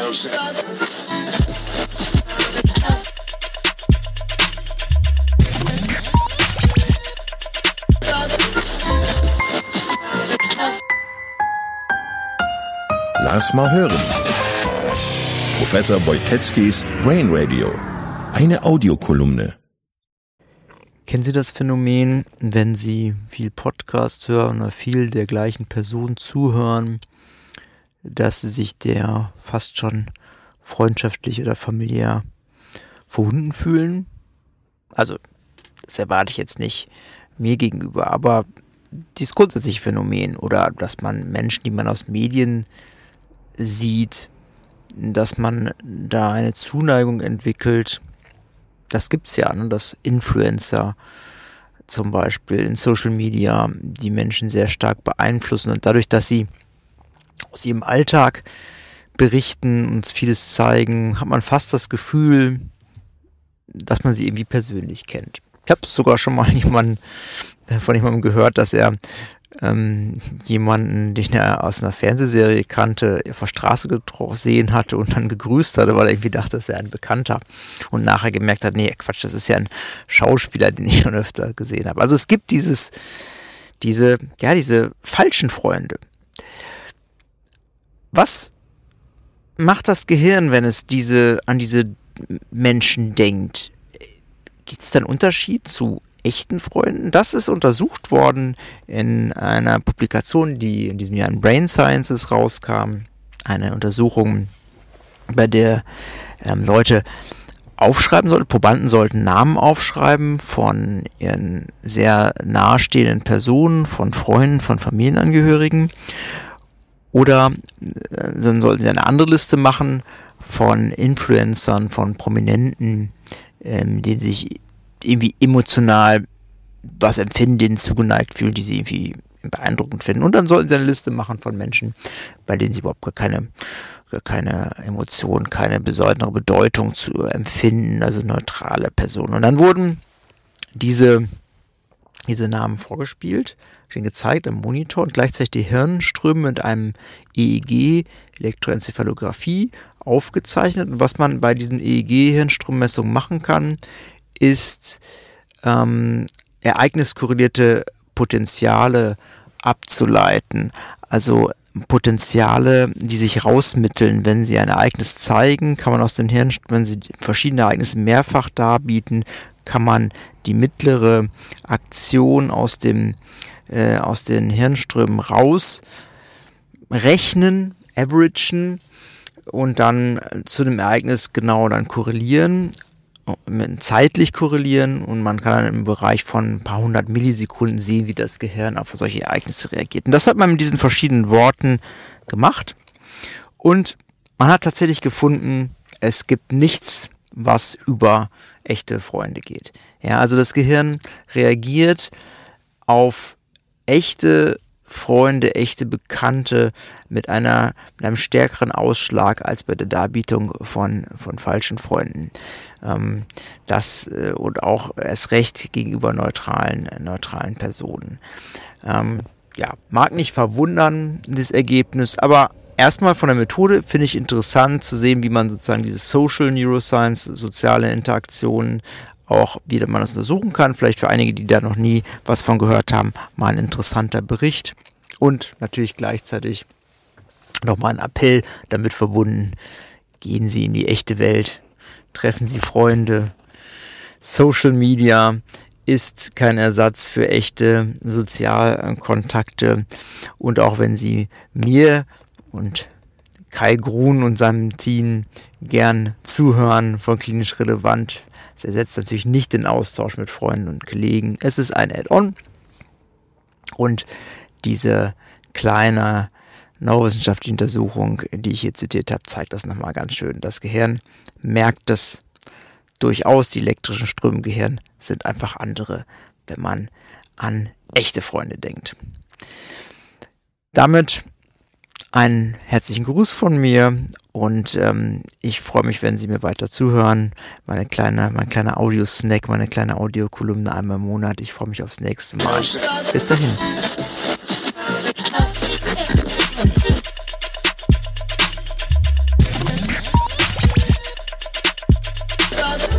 Lass mal hören. Professor Wojtecki's Brain Radio. Eine Audiokolumne. Kennen Sie das Phänomen, wenn Sie viel Podcast hören oder viel der gleichen Person zuhören, dass Sie sich der fast schon freundschaftlich oder familiär verbunden fühlen? Also, das erwarte ich jetzt nicht mir gegenüber, aber dieses grundsätzliche Phänomen oder dass man Menschen, die man aus Medien sieht, dass man da eine Zuneigung entwickelt. Das gibt's ja, ne? dass Influencer zum Beispiel in Social Media die Menschen sehr stark beeinflussen und dadurch, dass sie aus ihrem Alltag berichten, uns vieles zeigen, hat man fast das Gefühl, dass man sie irgendwie persönlich kennt. Ich habe sogar schon mal jemanden, äh, von jemandem gehört, dass er ähm, jemanden, den er aus einer Fernsehserie kannte, auf der Straße gesehen hatte und dann gegrüßt hatte, weil er irgendwie dachte, das wäre ein Bekannter und nachher gemerkt hat, nee, Quatsch, das ist ja ein Schauspieler, den ich schon öfter gesehen habe. Also es gibt dieses, diese, ja, diese falschen Freunde. Was macht das Gehirn, wenn es diese, an diese Menschen denkt? Gibt es da einen Unterschied zu echten Freunden. Das ist untersucht worden in einer Publikation, die in diesem Jahr in Brain Sciences rauskam. Eine Untersuchung, bei der ähm, Leute aufschreiben sollten, Probanden sollten Namen aufschreiben von ihren sehr nahestehenden Personen, von Freunden, von Familienangehörigen. Oder äh, dann sollten sie eine andere Liste machen von Influencern, von Prominenten, ähm, denen sich irgendwie emotional was empfinden, denen zugeneigt fühlen, die sie irgendwie beeindruckend finden. Und dann sollten sie eine Liste machen von Menschen, bei denen sie überhaupt gar keine, gar keine Emotion, keine besondere Bedeutung zu empfinden, also neutrale Personen. Und dann wurden diese, diese Namen vorgespielt, stehen gezeigt am Monitor und gleichzeitig die Hirnströme mit einem EEG, Elektroenzephalographie, aufgezeichnet. Und was man bei diesen EEG-Hirnstrommessungen machen kann, ist ähm, ereigniskorrelierte Potenziale abzuleiten. Also Potenziale, die sich rausmitteln, wenn sie ein Ereignis zeigen, kann man aus den Hirn, wenn sie verschiedene Ereignisse mehrfach darbieten, kann man die mittlere Aktion aus dem äh, aus den Hirnströmen rausrechnen, averagen und dann zu dem Ereignis genau dann korrelieren zeitlich korrelieren und man kann dann im Bereich von ein paar hundert Millisekunden sehen, wie das Gehirn auf solche Ereignisse reagiert. Und das hat man mit diesen verschiedenen Worten gemacht und man hat tatsächlich gefunden, es gibt nichts, was über echte Freunde geht. Ja, also das Gehirn reagiert auf echte Freunde, echte Bekannte mit einer mit einem stärkeren Ausschlag als bei der Darbietung von von falschen Freunden. Ähm, das äh, und auch erst recht gegenüber neutralen neutralen Personen. Ähm, ja, mag nicht verwundern das Ergebnis, aber erstmal von der Methode finde ich interessant zu sehen, wie man sozusagen diese Social Neuroscience, soziale Interaktionen auch wieder man das untersuchen kann. Vielleicht für einige, die da noch nie was von gehört haben, mal ein interessanter Bericht. Und natürlich gleichzeitig nochmal ein Appell damit verbunden. Gehen Sie in die echte Welt, treffen Sie Freunde. Social Media ist kein Ersatz für echte Sozialkontakte. Und auch wenn Sie mir und Kai Grun und seinem Team gern zuhören von klinisch relevant, es ersetzt natürlich nicht den Austausch mit Freunden und Kollegen. Es ist ein Add-on. Und diese kleine neurowissenschaftliche Untersuchung, die ich hier zitiert habe, zeigt das nochmal ganz schön. Das Gehirn merkt das durchaus. Die elektrischen Ströme im Gehirn sind einfach andere, wenn man an echte Freunde denkt. Damit einen herzlichen Gruß von mir und ähm, ich freue mich, wenn Sie mir weiter zuhören. Meine kleine, mein kleiner Audio-Snack, meine kleine Audiokolumne einmal im Monat. Ich freue mich aufs nächste Mal. Bis dahin. Thank